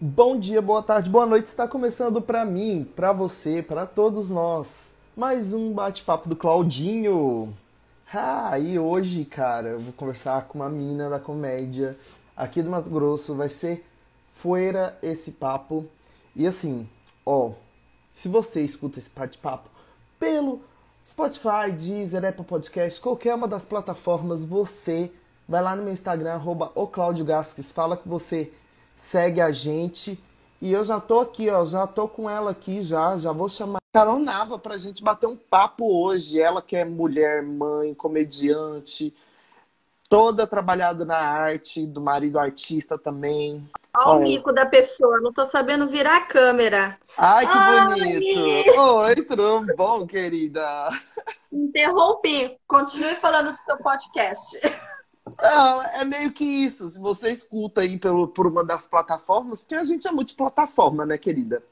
Bom dia, boa tarde, boa noite. Está começando para mim, para você, para todos nós. Mais um bate-papo do Claudinho. Ah, e hoje, cara, eu vou conversar com uma mina da comédia aqui do Mato Grosso. Vai ser fuera esse papo. E assim, ó, se você escuta esse bate-papo pelo Spotify, Deezer, Apple Podcast, qualquer uma das plataformas, você vai lá no meu Instagram, arroba fala que você segue a gente. E eu já tô aqui, ó, já tô com ela aqui já, já vou chamar Carol Nava pra gente bater um papo hoje. Ela que é mulher, mãe, comediante, toda trabalhada na arte, do marido artista também. Olha o mico da pessoa, não tô sabendo virar a câmera. Ai, que bonito! Oi, tudo bom, querida? Interrompi. Continue falando do seu podcast. É, é meio que isso. Se você escuta aí pelo, por uma das plataformas, porque a gente é multiplataforma, né, querida?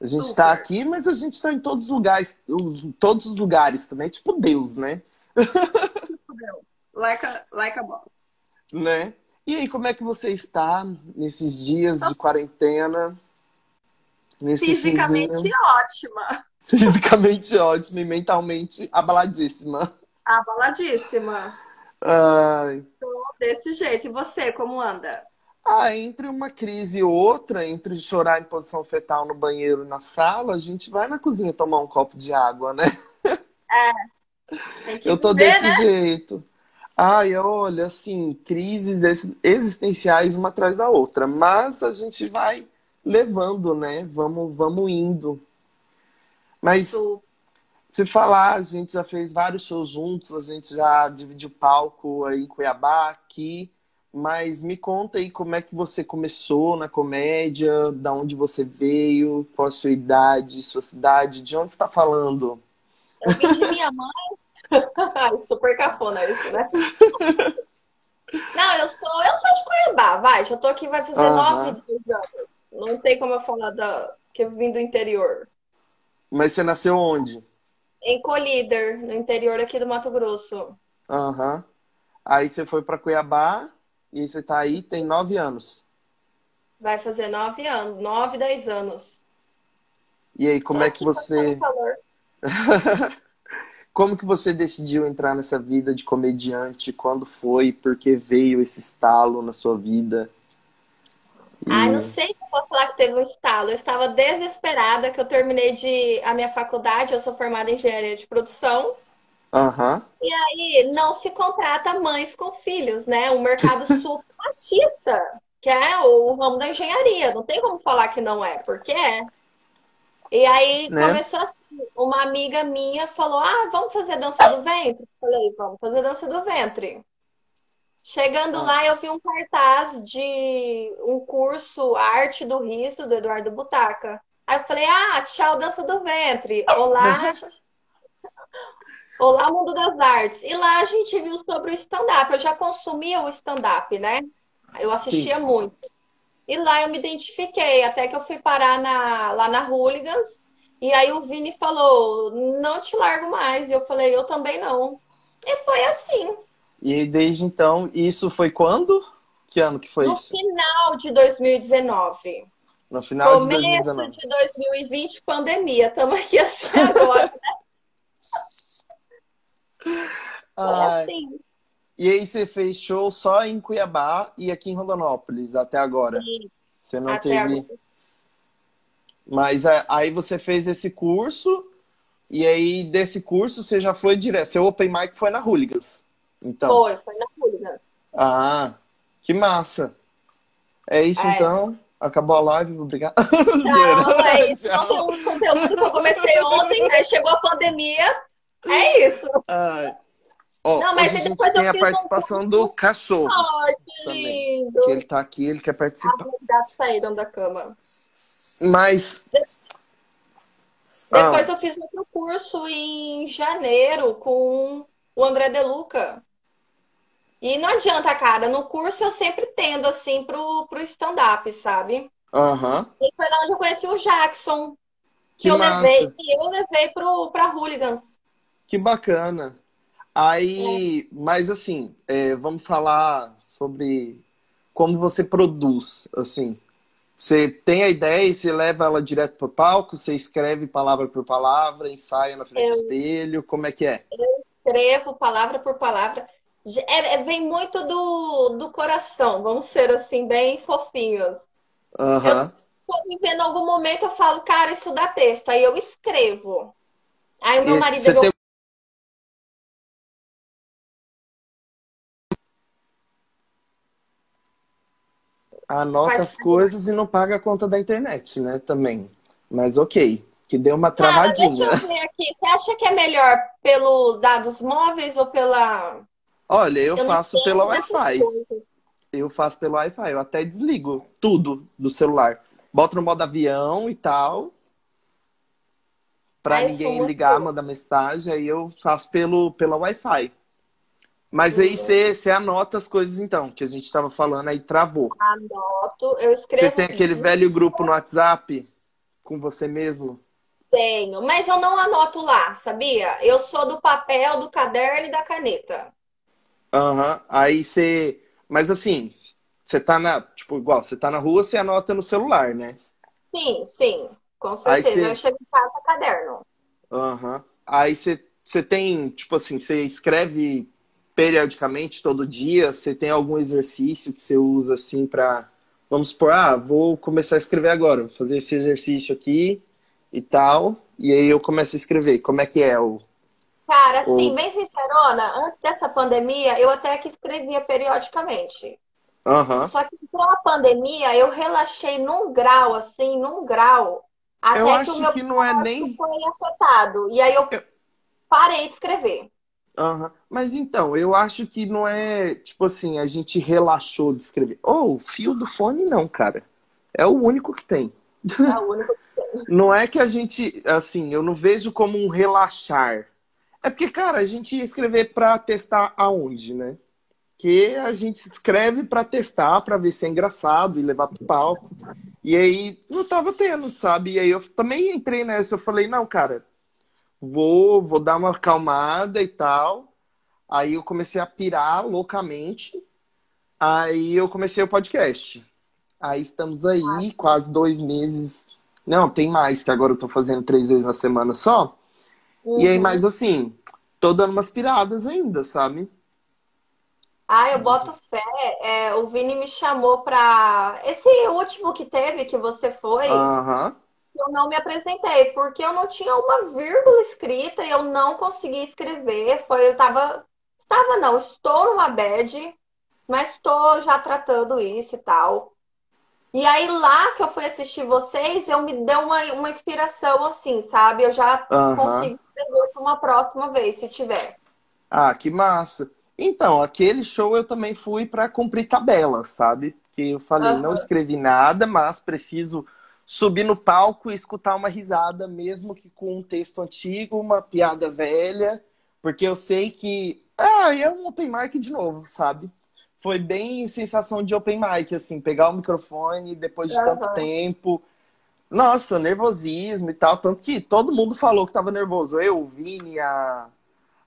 A gente está aqui, mas a gente está em todos os lugares, em todos os lugares também, tipo Deus, né? Tipo Deus. Like a, like a boss. Né? E aí, como é que você está nesses dias de quarentena? Nesse Fisicamente ótima. Fisicamente ótima e mentalmente abaladíssima. Abaladíssima. Ai. Desse jeito. E você, como anda? Ah, entre uma crise e outra, entre chorar em posição fetal no banheiro na sala, a gente vai na cozinha tomar um copo de água, né? É. Eu tô desse né? jeito. Ai, olha, assim, crises existenciais uma atrás da outra. Mas a gente vai levando, né? Vamos, vamos indo. Mas se falar, a gente já fez vários shows juntos, a gente já dividiu palco aí em Cuiabá, aqui. Mas me conta aí como é que você começou na comédia, da onde você veio, qual a sua idade, sua cidade, de onde está falando? Eu vim de minha mãe. Super cafona isso, né? Não, eu sou, eu sou de Cuiabá, vai. Já tô aqui, vai fazer Aham. nove anos. Não tem como eu falar da, que eu vim do interior. Mas você nasceu onde? Em Colíder, no interior aqui do Mato Grosso. Aham. Aí você foi para Cuiabá e você tá aí, tem nove anos. Vai fazer nove anos, nove, dez anos. E aí, como Tô é que você. Como que você decidiu entrar nessa vida de comediante? Quando foi? Por que veio esse estalo na sua vida? Ai, não sei se eu posso falar que teve um estalo. Eu estava desesperada que eu terminei de a minha faculdade, eu sou formada em engenharia de produção. Aham. E aí não se contrata mães com filhos, né? Um mercado super machista, que é o ramo da engenharia. Não tem como falar que não é, porque é. E aí Né? começou assim, uma amiga minha falou: "Ah, vamos fazer dança do ventre?" Falei: "Vamos fazer dança do ventre." Chegando lá, eu vi um cartaz de um curso Arte do Riso, do Eduardo Butaca. Aí eu falei, ah, tchau, dança do ventre. Olá, olá, mundo das artes. E lá a gente viu sobre o stand-up. Eu já consumia o stand-up, né? Eu assistia muito. E lá eu me identifiquei, até que eu fui parar na- lá na Hooligans. E aí o Vini falou, não te largo mais. E eu falei, eu também não. E foi assim. E desde então, isso foi quando? Que ano que foi No isso? final de 2019. No final de Começo 2019. de 2020, pandemia. Estamos aqui até agora. É Ai. assim. E aí você fez show só em Cuiabá e aqui em Rondonópolis até agora. Sim, Você não até teve. agora. Mas é, aí você fez esse curso e aí desse curso você já foi direto. Seu open mic foi na Hooligans. Então. Foi, foi na Hooligans. Ah, que massa. É isso É. então. Acabou a live, obrigado. Não, é isso. Tchau. Conteúdo, conteúdo que eu comecei ontem, aí chegou a pandemia. É isso. Ai. Ó, Não, mas hoje a gente tem a fiz um participação do cachorro. Ai, que Também. lindo. Que ele tá aqui, ele quer participar. Os gatos saíram da cama. Mas. Depois Ah, eu fiz outro curso em janeiro com o André Deluca. E não adianta, cara. No curso eu sempre tendo, assim, pro, pro stand-up, sabe? Aham. E foi lá onde eu conheci o Jackson. Que, Que eu massa. levei, que eu levei pro, pra Hooligans. Que bacana. Aí, mas assim, é, vamos falar sobre como você produz, assim. Você tem a ideia e você leva ela direto pro palco? Você escreve palavra por palavra, ensaia na frente eu, do espelho? Como é que é? Eu escrevo palavra por palavra. É, é, vem muito do, do coração, vamos ser assim, bem fofinhos. Uhum. Eu vivendo algum momento, eu falo, cara, isso dá texto. Aí eu escrevo. Aí o meu Esse, marido. Tem... anota as coisas e não paga a conta da internet, né? Também. Mas ok, que deu uma travadinha. Cara, deixa eu ver aqui. Você acha que é melhor pelo dados móveis ou pela. Olha, eu, eu faço pela Wi-Fi. Eu faço pelo Wi-Fi. Eu até desligo tudo do celular. Boto no modo avião e tal. Pra Ai, ninguém ligar, mandar mensagem. Aí eu faço pelo, pela Wi-Fi. Mas aí você anota as coisas então, que a gente estava falando aí, travou. Anoto, eu escrevo. Você tem aquele velho grupo no WhatsApp com você mesmo? Tenho, mas eu não anoto lá, sabia? Eu sou do papel, do caderno e da caneta. Aham, uhum. aí você. Mas assim, você tá na. Tipo, igual, você tá na rua, você anota no celular, né? Sim, sim, com certeza. Cê... Eu chego em casa caderno. Aham. Uhum. Aí você, você tem, tipo assim, você escreve periodicamente, todo dia? Você tem algum exercício que você usa assim para, vamos supor, ah, vou começar a escrever agora, vou fazer esse exercício aqui e tal, e aí eu começo a escrever. Como é que é o Cara, assim, o... bem sincerona, antes dessa pandemia, eu até que escrevia periodicamente. Uhum. Só que com a pandemia, eu relaxei num grau, assim, num grau, até eu que o meu que não é nem... foi afetado. E aí eu, eu... parei de escrever. Uhum. Mas então, eu acho que não é tipo assim, a gente relaxou de escrever. Oh, o fio do fone não, cara. É o único que tem. É o único que tem. não é que a gente, assim, eu não vejo como um relaxar. É porque, cara, a gente ia escrever para testar aonde, né? Que a gente escreve para testar, para ver se é engraçado e levar pro palco. E aí não tava tendo, sabe? E aí eu também entrei nessa, eu falei, não, cara, vou, vou dar uma acalmada e tal. Aí eu comecei a pirar loucamente. Aí eu comecei o podcast. Aí estamos aí, quase dois meses. Não, tem mais, que agora eu tô fazendo três vezes na semana só. Uhum. E aí, uhum. mas assim, tô dando umas piradas ainda, sabe? Ah, eu boto fé. É, o Vini me chamou pra. Esse último que teve, que você foi. Uhum eu não me apresentei, porque eu não tinha uma vírgula escrita e eu não consegui escrever. Foi, eu tava. Estava não, estou numa bad, mas estou já tratando isso e tal. E aí lá que eu fui assistir vocês, eu me deu uma, uma inspiração assim, sabe? Eu já uhum. consigo para uma próxima vez, se tiver. Ah, que massa. Então, aquele show eu também fui para cumprir tabela, sabe? Porque eu falei, uhum. não escrevi nada, mas preciso subir no palco e escutar uma risada, mesmo que com um texto antigo, uma piada velha, porque eu sei que. Ah, é um open mic de novo, sabe? Foi bem sensação de open mic, assim, pegar o microfone depois de uhum. tanto tempo. Nossa, nervosismo e tal. Tanto que todo mundo falou que tava nervoso. Eu, o Vini, a,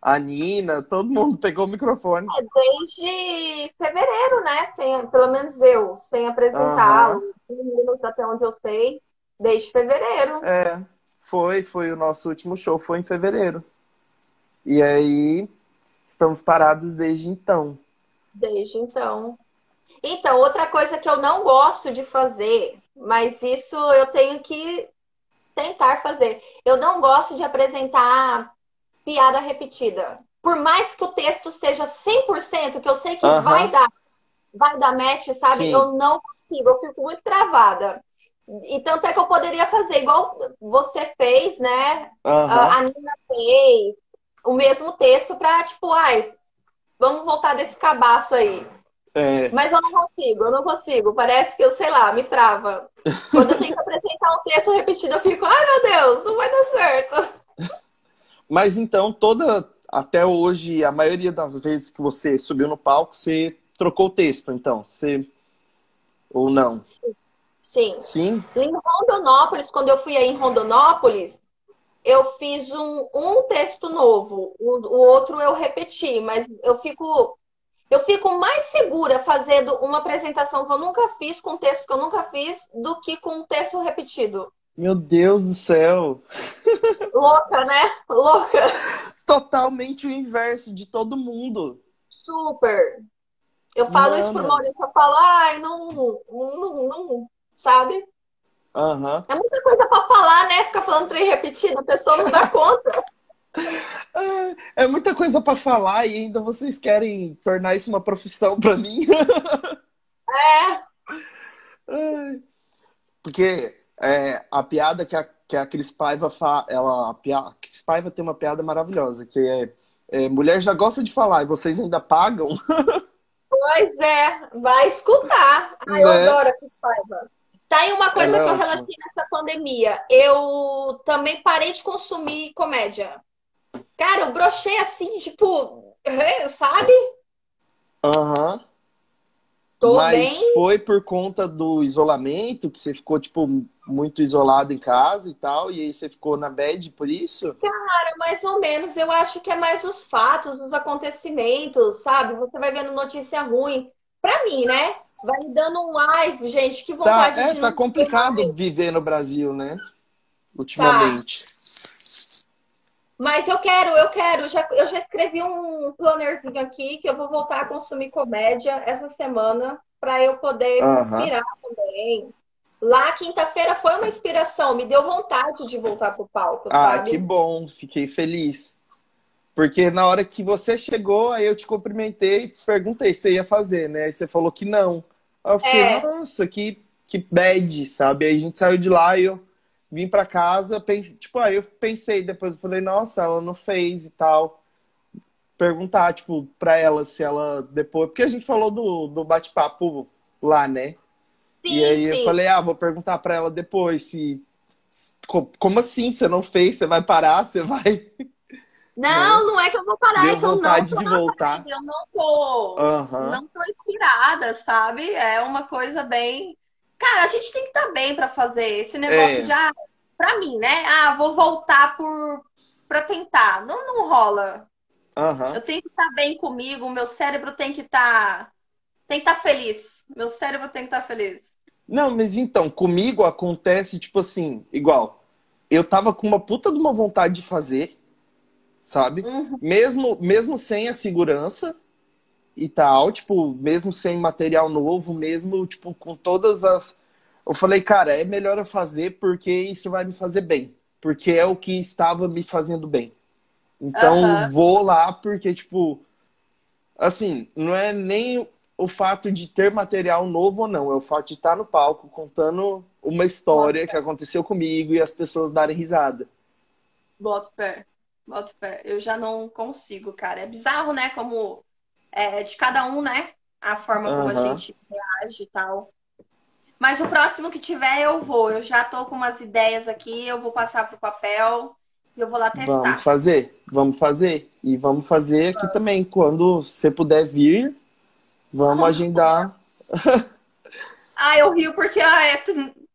a Nina, todo mundo pegou o microfone. É, desde fevereiro, né? Sem, pelo menos eu, sem apresentar uhum. até onde eu sei, desde fevereiro. É, foi, foi o nosso último show, foi em fevereiro. E aí, estamos parados desde então. Desde então. Então, outra coisa que eu não gosto de fazer, mas isso eu tenho que tentar fazer. Eu não gosto de apresentar piada repetida. Por mais que o texto seja 100%, que eu sei que vai dar vai dar match, sabe? Sim. Eu não consigo, eu fico muito travada. E tanto é que eu poderia fazer igual você fez, né? A Nina fez o mesmo texto para tipo, ai, vamos voltar desse cabaço aí. É. Mas eu não consigo, eu não consigo. Parece que eu, sei lá, me trava. Quando eu tenho que apresentar um texto repetido, eu fico, ai meu Deus, não vai dar certo. Mas então, toda até hoje, a maioria das vezes que você subiu no palco, você trocou o texto, então, você ou não? Sim. Sim. Em Rondonópolis, quando eu fui aí em Rondonópolis, eu fiz um, um texto novo, o, o outro eu repeti, mas eu fico Eu fico mais segura fazendo uma apresentação que eu nunca fiz, com texto que eu nunca fiz, do que com um texto repetido. Meu Deus do céu! Louca, né? Louca! Totalmente o inverso de todo mundo. Super! Eu falo Mano. isso pro Maurício, eu falo, ai, não, não, não sabe? Uhum. É muita coisa para falar, né? Ficar falando trem repetido, a pessoa não dá conta. É muita coisa para falar e ainda vocês querem tornar isso uma profissão para mim. É. Porque é, a piada que a, que a Cris Paiva fa, ela, a, piada, a Cris Paiva tem uma piada maravilhosa, que é, é mulher já gosta de falar e vocês ainda pagam. Pois é, vai escutar. Ai, né? eu adoro a Cris Paiva. Tá aí uma coisa Ela é que eu relatei nessa pandemia. Eu também parei de consumir comédia. Cara, eu brochei assim, tipo, sabe? Aham. Uhum. Mas bem... foi por conta do isolamento, que você ficou, tipo, muito isolado em casa e tal, e aí você ficou na bed por isso? Cara, mais ou menos. Eu acho que é mais os fatos, os acontecimentos, sabe? Você vai vendo notícia ruim. Pra mim, né? Vai me dando um live, gente. Que tá, vontade tá, é, de. Tá complicado viver no Brasil, né? Ultimamente. Tá. Mas eu quero, eu quero. Já, eu já escrevi um plannerzinho aqui que eu vou voltar a consumir comédia essa semana para eu poder me inspirar também. Lá, quinta-feira, foi uma inspiração, me deu vontade de voltar pro palco. Ah, sabe? que bom, fiquei feliz. Porque na hora que você chegou, aí eu te cumprimentei e perguntei se você ia fazer, né? Aí você falou que não. Aí eu fiquei, é. nossa, que, que bad, sabe? Aí a gente saiu de lá e eu vim para casa, pensei, tipo, aí eu pensei, depois eu falei, nossa, ela não fez e tal. Perguntar, tipo, pra ela se ela depois. Porque a gente falou do, do bate-papo lá, né? Sim, e aí sim. eu falei, ah, vou perguntar pra ela depois se. Como assim? Você não fez? Você vai parar? Você vai. Não, né? não é que eu vou parar, Deu é que eu não tô de voltar. eu não tô, uhum. não tô inspirada, sabe? É uma coisa bem. Cara, a gente tem que estar tá bem para fazer esse negócio é. de, ah, pra mim, né? Ah, vou voltar por para tentar. Não, não rola. Uhum. Eu tenho que estar tá bem comigo, meu cérebro tem que estar. Tá... Tem que estar tá feliz. Meu cérebro tem que estar tá feliz. Não, mas então, comigo acontece, tipo assim, igual. Eu tava com uma puta de uma vontade de fazer sabe? Uhum. Mesmo, mesmo sem a segurança e tal, tipo, mesmo sem material novo, mesmo, tipo, com todas as. Eu falei, cara, é melhor eu fazer porque isso vai me fazer bem. Porque é o que estava me fazendo bem. Então, uhum. vou lá porque, tipo, assim, não é nem o fato de ter material novo ou não, é o fato de estar no palco contando uma história que aconteceu comigo e as pessoas darem risada. Boto pé. Boto fé. Eu já não consigo, cara. É bizarro, né? Como é de cada um, né? A forma como uhum. a gente reage e tal. Mas o próximo que tiver, eu vou. Eu já tô com umas ideias aqui, eu vou passar pro papel e eu vou lá testar. Vamos fazer, vamos fazer. E vamos fazer aqui vamos. também. Quando você puder vir, vamos agendar. ah, eu rio porque ah, é,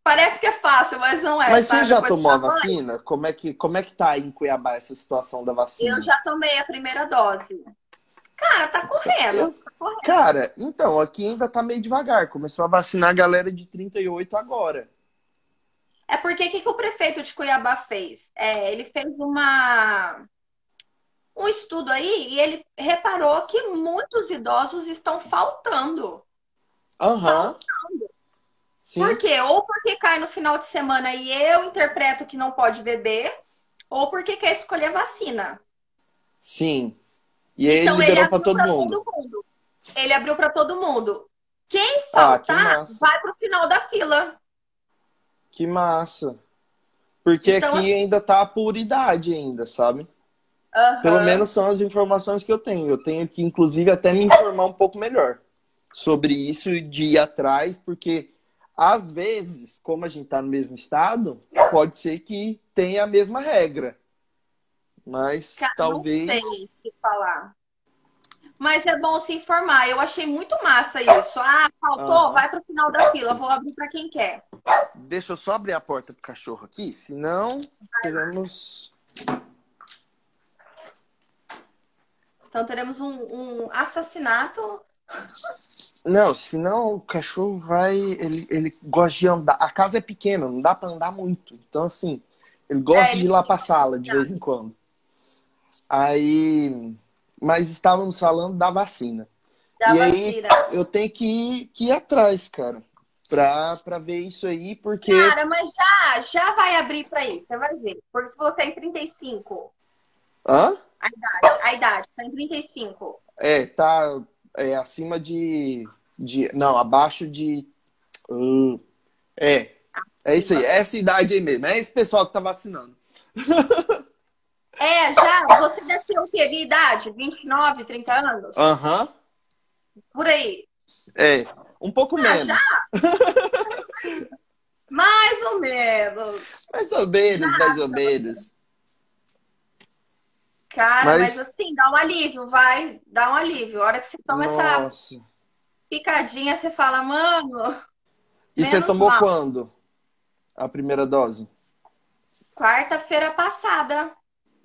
Parece que é fácil, mas não é. Mas você já tomou a vacina? Como é, que, como é que tá aí em Cuiabá essa situação da vacina? Eu já tomei a primeira dose. Cara, tá correndo. Tá correndo. Cara, então, aqui ainda tá meio devagar. Começou a vacinar a galera de 38 agora. É porque o que, que o prefeito de Cuiabá fez? É, ele fez uma um estudo aí e ele reparou que muitos idosos estão faltando. Uhum. Faltando. Sim. Por quê? Ou porque cai no final de semana e eu interpreto que não pode beber, ou porque quer escolher vacina. Sim. E aí então, ele liberou para todo, mundo. todo mundo. Ele abriu para todo mundo. Quem faltar, ah, que vai pro final da fila. Que massa. Porque então, aqui assim... ainda tá a puridade ainda, sabe? Uhum. Pelo menos são as informações que eu tenho. Eu tenho que, inclusive, até me informar um pouco melhor sobre isso de ir atrás, porque às vezes, como a gente está no mesmo estado, pode ser que tenha a mesma regra. Mas Cara, talvez. Não sei o que falar. Mas é bom se informar. Eu achei muito massa isso. Ah, faltou? Vai para o final da fila. Vou abrir para quem quer. Deixa eu só abrir a porta pro cachorro aqui, senão teremos. Então teremos um, um assassinato. Não, senão o cachorro vai. Ele, ele gosta de andar. A casa é pequena, não dá pra andar muito. Então, assim, ele gosta É, de ir lá pra sala de vez em quando. Aí. Mas estávamos falando da vacina. Da E aí, vacina. eu tenho que ir, que ir atrás, cara. Pra, pra ver isso aí, porque. Cara, mas já, já vai abrir pra isso, você vai ver. Porque se você tem 35, Hã? a idade, a idade tá em 35. É, tá é, acima de, de. Não, abaixo de. Hum, é. É isso aí, é essa idade aí mesmo. É esse pessoal que tá vacinando. É, já, você deve ter o quê de idade? 29, 30 anos? Aham. Por aí. É. Um pouco Ah, menos. já? Mais ou menos. Mais ou menos, mais ou menos. Cara, Mas- mas... assim, dá um alívio, vai, dá um alívio. A hora que você toma essa Nossa. picadinha, você fala, mano, E você tomou mal. quando? A primeira dose? quarta-feira passada.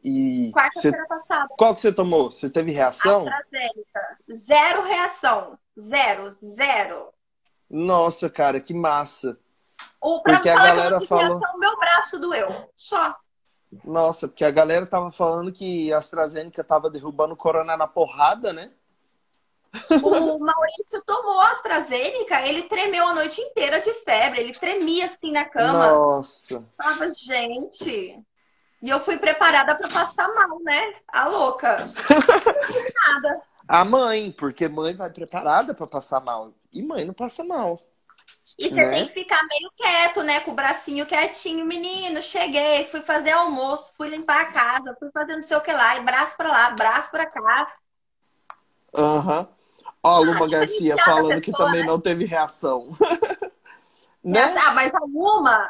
E você... Quarta-feira passada. qual que você tomou? Você teve reação? AstraZeneca. Zero reação. Zero, zero. Nossa, cara, que massa. O, pra Porque a galera falou- reação, meu braço doeu. Só. Nossa, porque a galera tava falando que a AstraZeneca tava derrubando o corona na porrada, né? O Maurício tomou a AstraZeneca, ele tremeu a noite inteira de febre, ele tremia assim na cama. Nossa. Falava, gente. E eu fui preparada pra passar mal, né? A louca. Nada. A mãe, porque mãe vai preparada pra passar mal. E mãe não passa mal. E você Né? tem que ficar meio quieto, né? Com o bracinho quietinho. Menino, cheguei, fui fazer almoço, fui limpar a casa, fui fazer não sei o que lá, e braço pra lá, braço pra cá. Aham. Ó, a Luma Ah, Garcia falando que pessoa, também né? não teve reação. né? Ah, mas a Luma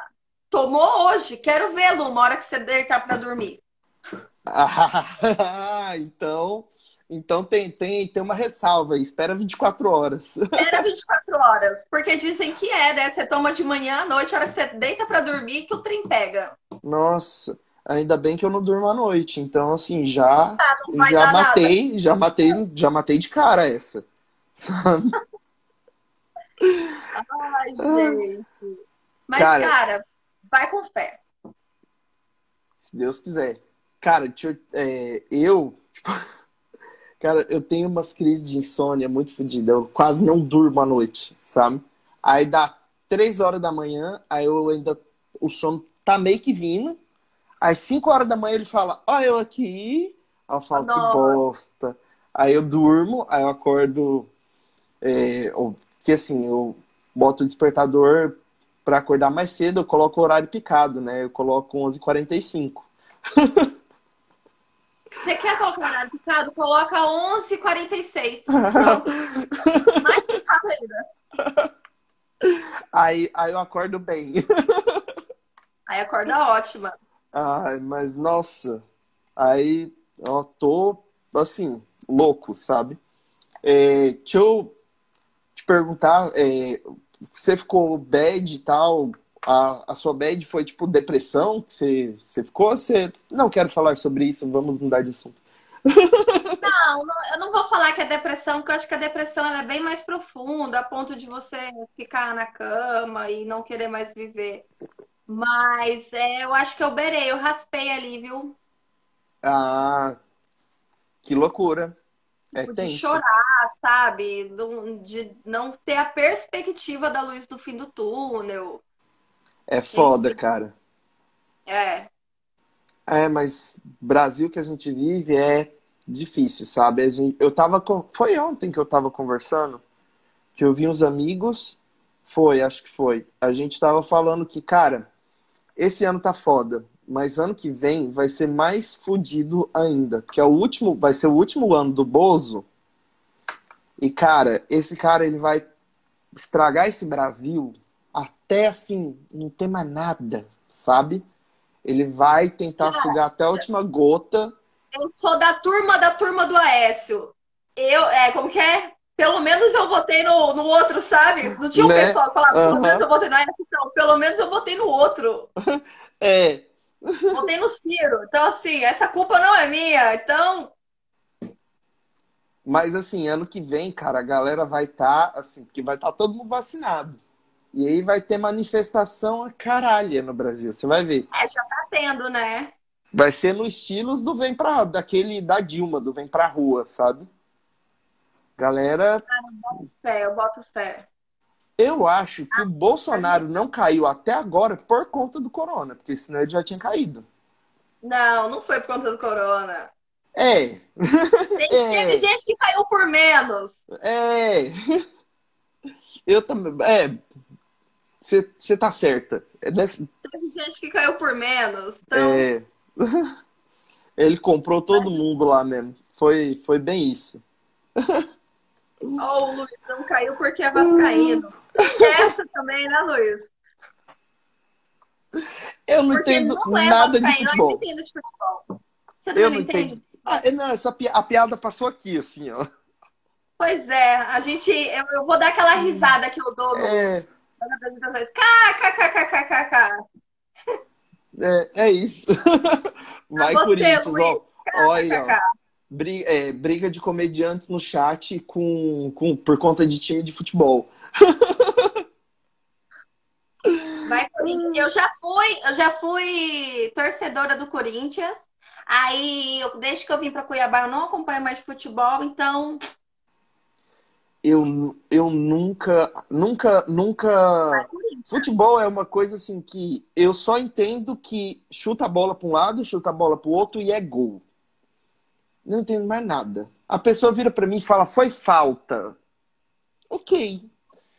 tomou hoje. Quero ver, Luma, a hora que você deitar pra dormir. Ah, então, então tem, tem, tem uma ressalva aí. Espera 24 horas. Era 24 horas. Porque dizem que é, né? Você toma de manhã à noite, a hora que você deita pra dormir, que o trem pega. Nossa, ainda bem que eu não durmo à noite. Então, assim, já, vai já dar nada. matei, já matei, já matei de cara essa. Sabe? Ai, gente. Mas, Cara- cara, vai com fé. Se Deus quiser. Cara, eu, é, eu, tipo, cara, eu tenho umas crises de insônia muito fodidas. Eu quase não durmo à noite, sabe? Aí dá três horas da manhã, aí eu ainda, o sono tá meio que vindo. Às 5 horas da manhã ele fala, ó, eu aqui. Aí eu falo, que bosta. Aí eu durmo, aí eu acordo. É, que assim, eu boto o despertador pra acordar mais cedo, eu coloco o horário picado, né? Eu coloco 11h45. Você quer colocar horário picado? Coloca 11h46. Pronto. Mais picado ainda. Aí, aí eu acordo bem. Aí acorda ótima. Ai, mas nossa. Aí eu tô, assim, louco, sabe? É, deixa eu te perguntar, é, você ficou bad e tal? A, a sua bad foi tipo depressão que você, você ficou? ou Você não quero falar sobre isso, vamos mudar de assunto. Não, não- eu não vou falar que é depressão, porque eu acho que a depressão é bem mais profunda, a ponto de você ficar na cama e não querer mais viver. Mas é, eu acho que eu berei, eu raspei ali, viu? Ah, que loucura. É Tipo, de tenso. chorar, sabe? De não ter a perspectiva da luz do fim do túnel. É foda, cara. É. É, mas Brasil que a gente vive é difícil, sabe? Gente, eu tava com, foi ontem que eu tava conversando, que eu vi uns amigos, foi, acho que foi. A gente tava falando que, cara, esse ano tá foda, mas ano que vem vai ser mais fodido ainda, porque é o último, vai ser o último ano do Bozo. E cara, esse cara ele vai estragar esse Brasil até assim, não ter mais nada, sabe? Ele vai tentar sugar até a última gota. Eu sou da turma da turma do Aécio. Eu, é, como que é? Pelo menos eu votei no, no outro, sabe? Não tinha um Né? pessoal que falava, pelo Aham. menos eu votei no Aécio, não. Pelo menos eu votei no outro. É, Votei no Ciro. Então, assim, essa culpa não é minha. Então, Mas assim, ano que vem, cara, a galera vai estar, tá, assim, porque vai estar tá todo mundo vacinado. E aí vai ter manifestação a caralho no Brasil, você vai ver. É, já tá tendo, né? Vai ser no estilos do vem pra. daquele da Dilma, do vem pra rua, sabe? Galera. Ah, eu boto fé, eu boto fé. Eu acho que ah, o Bolsonaro não caiu até agora por conta do corona, porque senão ele já tinha caído. Não, não foi por conta do corona. É. Tem, é. Teve gente que caiu por menos. É. Eu também. É. Você tá certa. É Teve gente que caiu por menos. Então... É. Ele comprou todo mundo lá mesmo. Foi, foi bem isso. Oh, o Luiz não caiu porque é vascaíno. Essa também, né, Luiz? Eu não porque entendo não é nada de futebol. Eu não entendo de futebol. Você eu não entendo. Ah, é, não, essa pi a piada passou aqui, assim, ó. Pois é, a gente. Eu, eu vou dar aquela risada que eu dou no, é... KKKKKK. É, é isso. Vai, você, Corinthians, ó. Olha, ó. Briga, é, briga de comediantes no chat com, com, por conta de time de futebol. Vai, Corinthians. Eu já fui, eu já fui torcedora do Corinthians. Aí, eu, desde que eu vim para Cuiabá, eu não acompanho mais futebol, então. Eu, eu nunca, nunca, nunca. Futebol é uma coisa assim que eu só entendo que chuta a bola para um lado, chuta a bola para o outro e é gol. Não entendo mais nada. A pessoa vira para mim e fala, foi falta. Ok.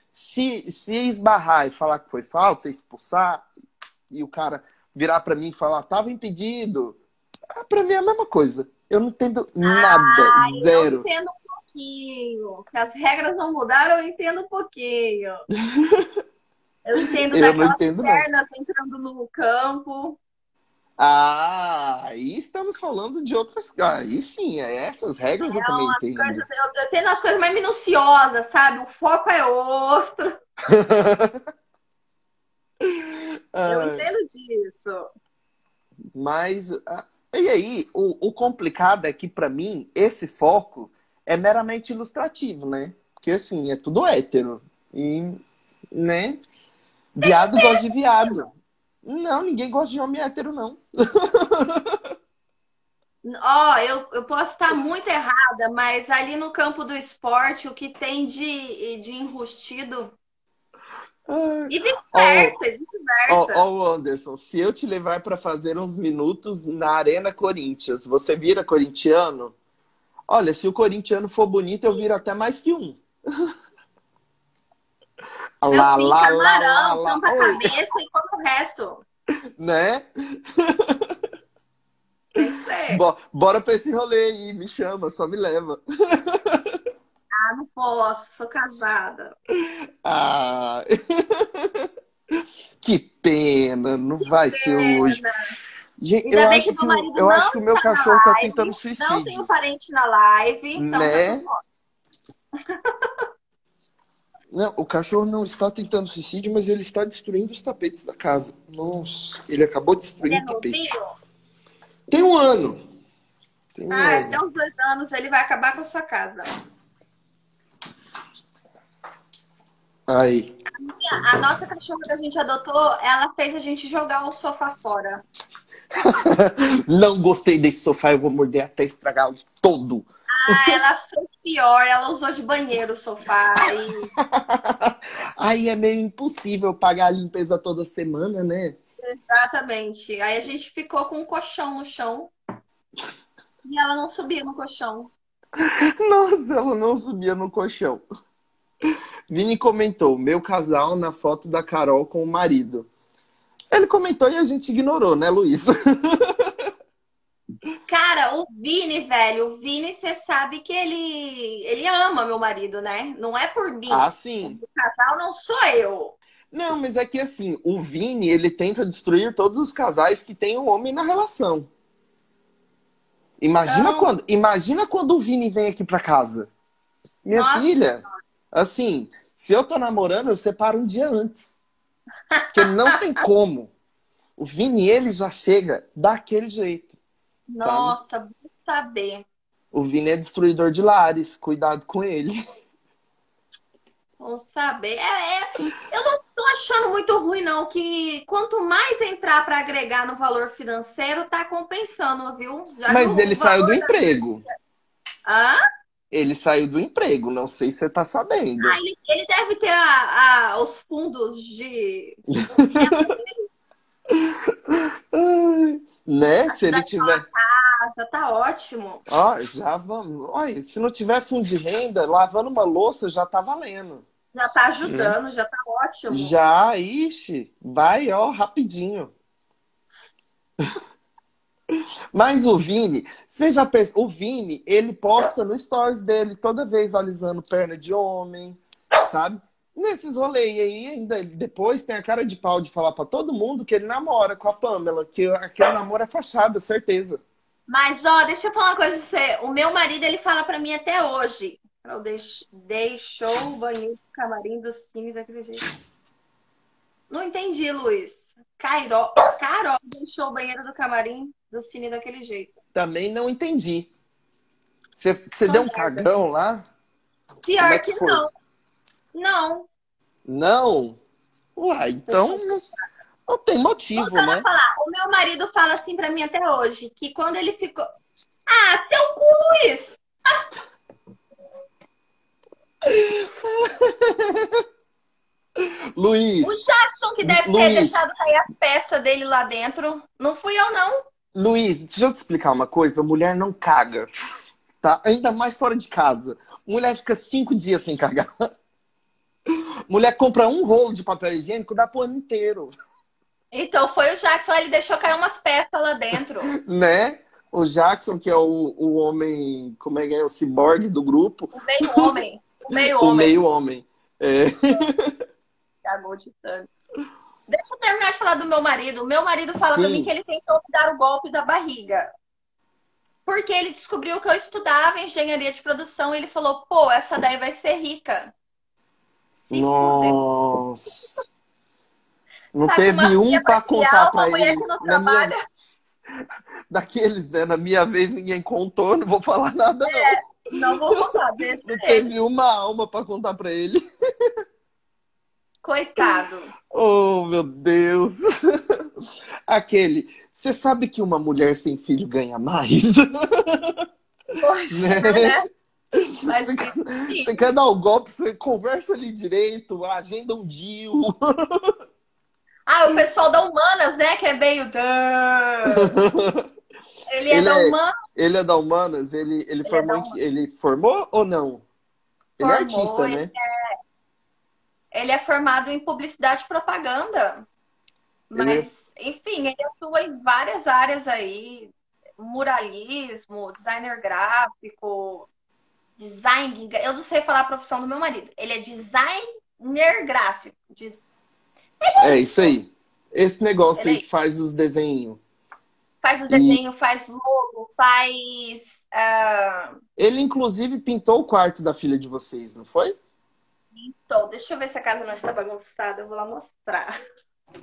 Se, se esbarrar e falar que foi falta, expulsar, e o cara virar para mim e falar, tava impedido, ah, pra mim é a mesma coisa. Eu não entendo nada. Ah, zero. Eu entendo pouquinho. Se as regras não mudaram, eu entendo um pouquinho. Eu entendo eu daquelas entendo, pernas não. entrando no campo. Ah, aí estamos falando de outras. Aí sim, é essas regras eu também entendo. Coisas, eu, eu tenho as coisas mais minuciosas, sabe? O foco é outro. eu entendo disso. Mas ah, e aí, o, o complicado é que, para mim, esse foco é meramente ilustrativo, né? Porque, assim, é tudo hétero. E, né? Viado gosta de viado. Não, ninguém gosta de homem hétero, não. Ó, oh, eu, eu posso estar muito errada, mas ali no campo do esporte, o que tem de, de enrustido e vice-versa, vice-versa. Ó, oh, Anderson, se eu te levar para fazer uns minutos na Arena Corinthians, você vira corintiano? Olha, se o corintiano for bonito, eu viro até mais que um. Eu lá, lá, camarão, lá, tampa a cabeça e como o resto. Né? É. Bora pra esse rolê aí, me chama, só me leva. Ah, não posso, sou casada. Ah. que pena, não que vai pena. ser hoje. Gente, eu acho que, que eu acho que o meu tá cachorro tá tentando suicídio. Não tenho parente na live, então né? Não, o cachorro não está tentando suicídio, mas ele está destruindo os tapetes da casa. Nossa, ele acabou destruindo o tapete. Tem um ano. Tem um ah, ano. até uns dois anos ele vai acabar com a sua casa. Aí. A, a nossa cachorra que a gente adotou, ela fez a gente jogar o sofá fora. Não gostei desse sofá, eu vou morder até estragá-lo todo. Ah, ela fez pior, ela usou de banheiro o sofá. E... Aí é meio impossível pagar a limpeza toda semana, né? Exatamente. Aí a gente ficou com um colchão no chão. E ela não subia no colchão. Nossa, ela não subia no colchão. Vini comentou: meu casal na foto da Carol com o marido. Ele comentou e a gente ignorou, né, Luiz? Cara, o Vini, velho, o Vini, você sabe que ele ele ama meu marido, né? Não é por mim. Ah, sim. O casal não sou eu. Não, mas é que assim, o Vini, ele tenta destruir todos os casais que tem um homem na relação. Imagina então... quando, imagina quando o Vini vem aqui para casa. Minha Nossa, filha, Assim, se eu tô namorando, eu separo um dia antes. Porque não tem como. O Vini, ele já chega daquele jeito. Nossa, vou saber. O Vini é destruidor de lares, cuidado com ele. Vamos saber. É, é, eu não tô achando muito ruim, não, que quanto mais entrar para agregar no valor financeiro, tá compensando, viu? Já Mas ele saiu do emprego. Hã? Ele saiu do emprego, não sei se você tá sabendo. Ah, ele, ele deve ter a, a, os fundos de. né? Se ele tiver. Casa, tá ótimo. Ó, já vamos. Olha, se não tiver fundo de renda, lavando uma louça já tá valendo. Já tá ajudando, já tá ótimo. Já, ixi, vai, ó, rapidinho. Mas o Vini, você já? O Vini, ele posta no stories dele toda vez alisando perna de homem, sabe? Nesses rolês aí, ainda depois tem a cara de pau de falar para todo mundo que ele namora com a Pamela, que aquele namoro é fachada, certeza. Mas, ó, deixa eu falar uma coisa pra você. O meu marido, ele fala para mim até hoje. Eu deix... Deixou o banheiro do camarim dos times daquele jeito. Não entendi, Luiz. Cairo... Carol deixou o banheiro do camarim do cine daquele jeito. Também não entendi. Você, deu um cagão lá? Pior é que, que não. Não. Não? Uai, então não, não tem motivo, né? Falar. O meu marido fala assim pra mim até hoje, que quando ele ficou... Ah, teu cu, Luiz! Luiz. O Jackson que deve Luiz. ter deixado cair as peças dele lá dentro. Não fui eu, não. Luiz, deixa eu te explicar uma coisa. Mulher não caga. Tá? Ainda mais fora de casa. Mulher fica cinco dias sem cagar. Mulher compra um rolo de papel higiênico, dá pro ano inteiro. Então foi o Jackson, ele deixou cair umas peças lá dentro. né? O Jackson, que é o, o homem, como é que é? O ciborgue do grupo. O meio homem. O meio homem. O meio homem. É. Cagou de tanto. Deixa eu terminar de falar do meu marido. O meu marido fala Sim. pra mim que ele tentou me dar o golpe da barriga. Porque ele descobriu que eu estudava engenharia de produção e ele falou, pô, essa daí vai ser rica. Se Nossa. Não Sabe, teve um para contar para ele. Na minha... Daqueles, né? Na minha vez ninguém contou, não vou falar nada. É, não, não vou contar, deixa Não ele. teve uma alma para contar para ele. Coitado. Oh, meu Deus. Aquele. Você sabe que uma mulher sem filho ganha mais? Poxa, né? né? Mas, você, quer, você quer dar o um golpe, você conversa ali direito, agenda um deal. Ah, o pessoal da Humanas, né? Que é meio. Ele é ele da é, Humanas. Ele é da Humanas? Ele, ele, ele, é formou, é ele formou ou não? Ele é formou, é artista, né? É, ele é formado em publicidade e propaganda. Mas, ele... enfim, ele atua em várias áreas aí. Muralismo, designer gráfico, design. Eu não sei falar a profissão do meu marido. Ele é designer gráfico. É, é isso aí. Esse negócio aí que faz os desenhos. Faz os desenhos, e... faz logo, faz. Uh... Ele, inclusive, pintou o quarto da filha de vocês, não foi? Pintou. Deixa eu ver se a casa não está bagunçada. Eu vou lá mostrar.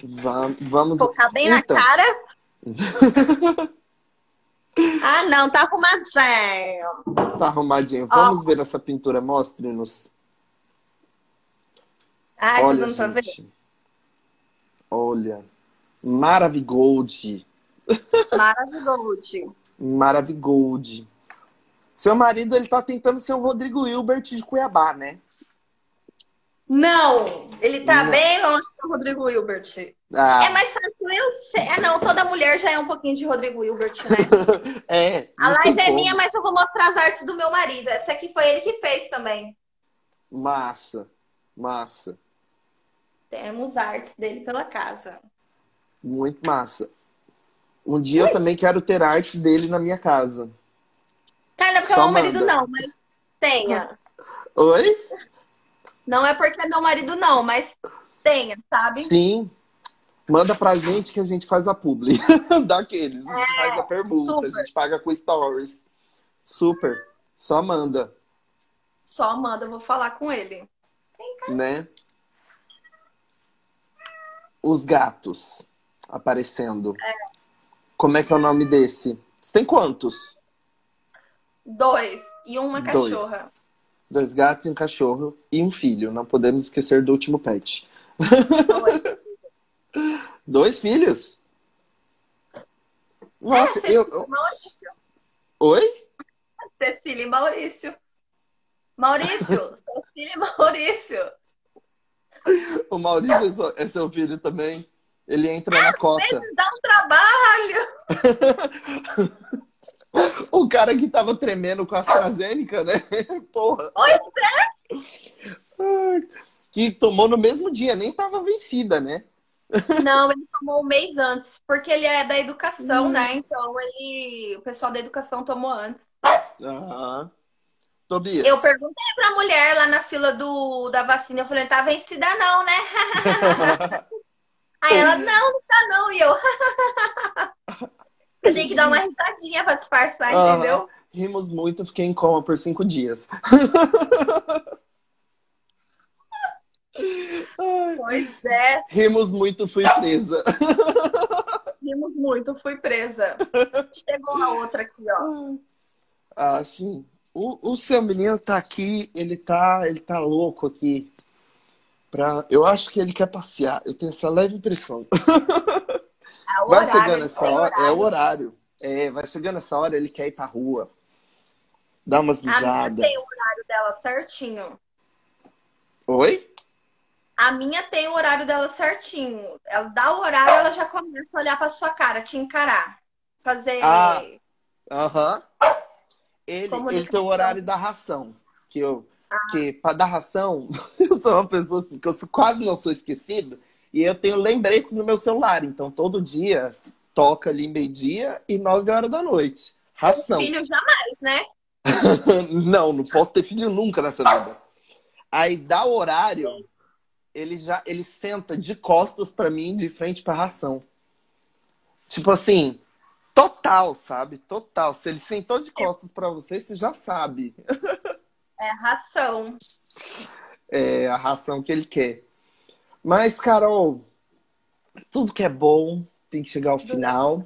Vamos. vamos... Colocar bem então... na cara. ah, não, tá arrumadinho. Tá arrumadinho. Vamos oh. ver essa pintura. Mostre-nos. Ai, Olha, gente. Olha. Maravigold. Maravigold. Maravigold. Seu marido, ele tá tentando ser o Rodrigo Hilbert de Cuiabá, né? Não, ele tá não. bem longe do Rodrigo Hilbert. Ah. É mais fácil eu ser. É, não, toda mulher já é um pouquinho de Rodrigo Hilbert, né? é. A live é minha, mas eu vou mostrar as artes do meu marido. Essa aqui foi ele que fez também. Massa, massa. Temos artes dele pela casa. Muito massa. Um dia Oi? eu também quero ter arte dele na minha casa. Cara, porque Só é meu marido não, mas tenha. Oi? Não é porque é meu marido não, mas tenha, sabe? Sim. Manda pra gente que a gente faz a publi. Daqueles. A gente é, faz a permuta, super. a gente paga com stories. Super. Só manda. Só manda, eu vou falar com ele. Né? os gatos aparecendo. É. Como é que é o nome desse? Você tem quantos? Dois. E uma Dois. cachorra. Dois gatos e um cachorro e um filho. Não podemos esquecer do último pet. Dois. Filhos? Nossa, É, eu. Maurício. Oi? Cecília e Maurício. Maurício. Cecília e Maurício. O Maurício é seu- é filho também. Ele entra na cota. Dá um trabalho. O cara que tava tremendo com a AstraZeneca, né? Porra. Oi, Ai, Que tomou no mesmo dia, nem tava vencida, né? Não, ele tomou um mês antes, porque ele é da educação, Hum. né? Então ele, o pessoal da educação tomou antes. Aham. Tobias. Eu perguntei pra mulher lá na fila do, da vacina, eu falei, tá vencida não, né? Aí ela, não, não tá não. E eu, eu tenho que dar uma risadinha pra disfarçar, Aham. entendeu? Rimos muito, fiquei em coma por cinco dias. Pois é, rimos muito, fui presa. rimos muito, fui presa. Chegou a outra aqui, ó. Ah, sim. O, o seu menino tá aqui, ele tá, ele tá louco aqui. Pra, eu acho que ele quer passear. Eu tenho essa leve impressão. É Vai chegando essa tem hora, é horário. o horário. É, vai chegando essa hora, ele quer ir pra rua. Dar umas A minha mijadas. tem o horário dela certinho. Oi? A minha tem o horário dela certinho. Ela dá o horário, ela já começa a olhar pra sua cara, te encarar. Fazer. Ah. Aham. Ele, Comunicação. ele tem o horário da ração. Que eu, que para dar ração, eu sou uma pessoa assim, que eu quase não sou esquecido. E eu tenho lembretes no meu celular. Então, todo dia toca ali meio-dia e nove horas da noite. Ração. Filho jamais, né? não, não posso ter filho nunca nessa vida. Aí dá o horário, ele já ele senta de costas pra mim, de frente pra ração. Tipo assim, total, sabe? Total. Se ele sentou de costas pra você, você já sabe. É ração. É a ração que ele quer. Mas, Carol, tudo que é bom tem que chegar ao final.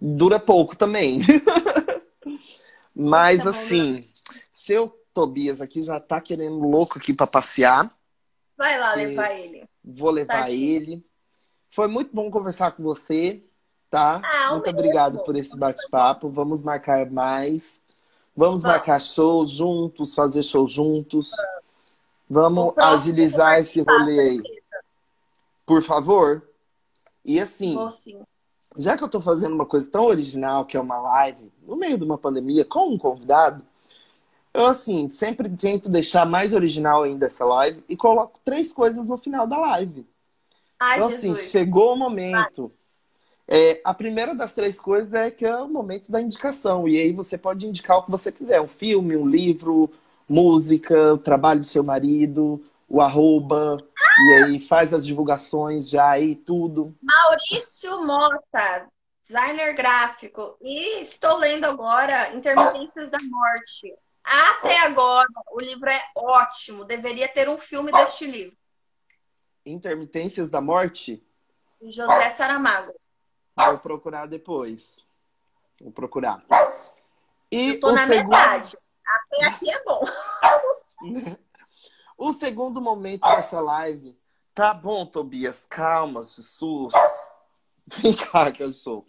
Dura pouco também. Mas Tá bom, assim, seu Tobias aqui já tá querendo louco aqui pra passear. Vai lá levar ele. Vou levar ele. Foi muito bom conversar com você, tá? Ah, muito obrigado por esse bate-papo. Vamos marcar mais. Vamos Vamos. marcar shows juntos, fazer show juntos. Vamos Próximo agilizar esse rolê aí. Por favor. E assim, já que eu tô fazendo uma coisa tão original, que é uma live, no meio de uma pandemia, com um convidado, eu, assim, sempre tento deixar mais original ainda essa live e coloco três coisas no final da live. Ai, Então, assim, Jesus. chegou o momento. É, a primeira das três coisas é que é o momento da indicação. E aí você pode indicar o que você quiser: um filme, um livro, música, o trabalho do seu marido, o arroba. E aí faz as divulgações já aí, tudo. Maurício Mota, designer gráfico. E estou lendo agora Intermitências da Morte. Até agora, o livro é ótimo. Deveria ter um filme deste livro. Intermitências da Morte, José Saramago. vou procurar depois. Vou procurar. E Eu tô o na segundo... metade. Até aqui é bom. O segundo momento dessa live. Tá bom, Tobias, calma, Jesus. Vem cá, cachorro.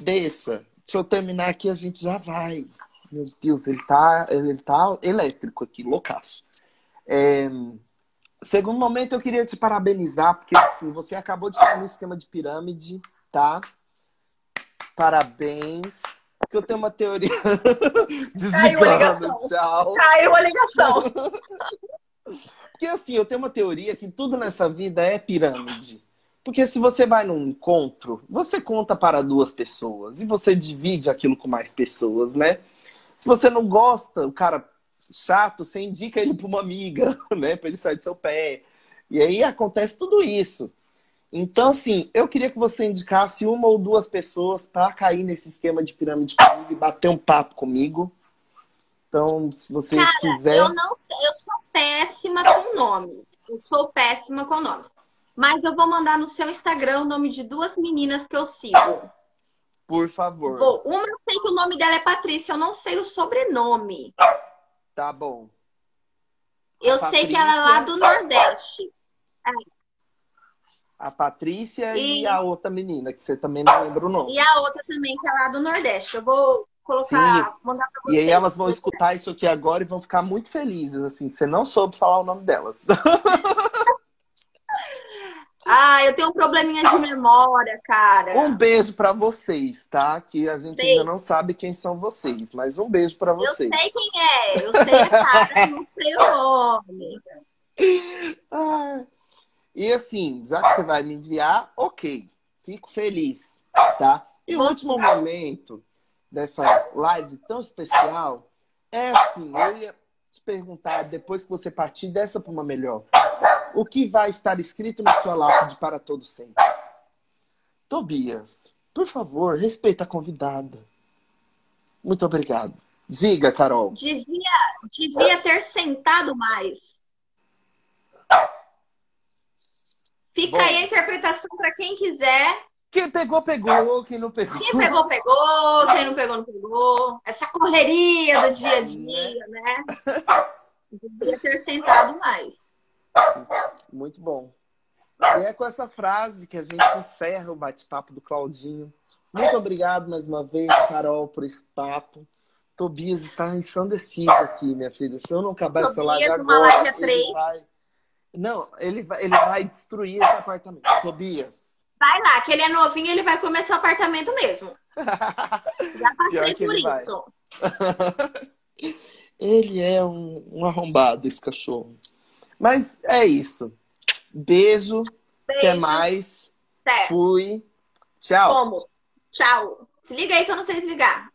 Deixa. Deixa eu terminar aqui, a gente já vai. Meu Deus, ele tá, ele tá elétrico aqui, loucaço. É, Segundo momento, eu queria te parabenizar, porque assim, você acabou de cair no esquema de pirâmide, tá? Parabéns. Porque eu tenho uma teoria. Caiu a ligação. tchau. Caiu a ligação. Porque assim, eu tenho uma teoria que tudo nessa vida é pirâmide. Porque se você vai num encontro, você conta para duas pessoas e você divide aquilo com mais pessoas, né? Se você não gosta, o cara chato, você indica ele para uma amiga, né? Para ele sair do seu pé. E aí acontece tudo isso. Então, assim, eu queria que você indicasse uma ou duas pessoas para cair nesse esquema de pirâmide comigo e bater um papo comigo. Então, se você quiser. Eu não eu sou péssima com nomes. Eu sou péssima com nomes. Mas eu vou mandar no seu Instagram o nome de duas meninas que eu sigo. Por favor. Vou. Uma eu sei que o nome dela é Patrícia, eu não sei o sobrenome. Tá bom. Eu sei que ela é lá do Nordeste. A Patrícia e... E- a outra menina, que você também não lembra o nome. E a outra também, que é lá do Nordeste. Eu vou colocar, mandar pra E vocês. aí elas vão escutar isso aqui agora e vão ficar muito felizes, assim, que você não soube falar o nome delas. Ah, eu tenho um probleminha de memória, cara. Um beijo pra vocês, tá? Que a gente Sei. ainda não sabe quem são vocês, mas um beijo pra Eu vocês. sei quem é, eu sei a cara, não sei o nome. Ah, e assim, já que você vai me enviar, ok. Fico feliz, tá? E o último momento dessa live tão especial é assim, eu ia te perguntar, depois que você partir dessa para uma melhor, o que vai estar escrito na sua lápide para todo sempre? Tobias, por favor, respeita a convidada. Muito obrigado. Diga, Carol. Devia, devia ter sentado mais. Fica Bom. aí a interpretação para quem quiser. Quem pegou, pegou. Quem não pegou. Quem pegou, pegou. Quem não pegou, não pegou. Essa correria do dia a dia, né? Devia ter sentado mais. Muito bom. E é com essa frase que a gente encerra o bate-papo do Claudinho. Muito obrigado mais uma vez, Carol, por esse papo. Tobias está ensandecido aqui, minha filha. Se eu não acabar essa live agora, live a ele vai... Não, ele vai, ele vai destruir esse apartamento. Tobias. Vai lá, que ele é novinho, ele vai comer seu apartamento mesmo. Já Pior passei que por ele vai. isso. Ele é um, um arrombado, esse cachorro. Mas é isso. Beijo. Até Beijo. mais. Certo. Fui. Tchau. Como? Tchau. Se liga aí que eu não sei desligar.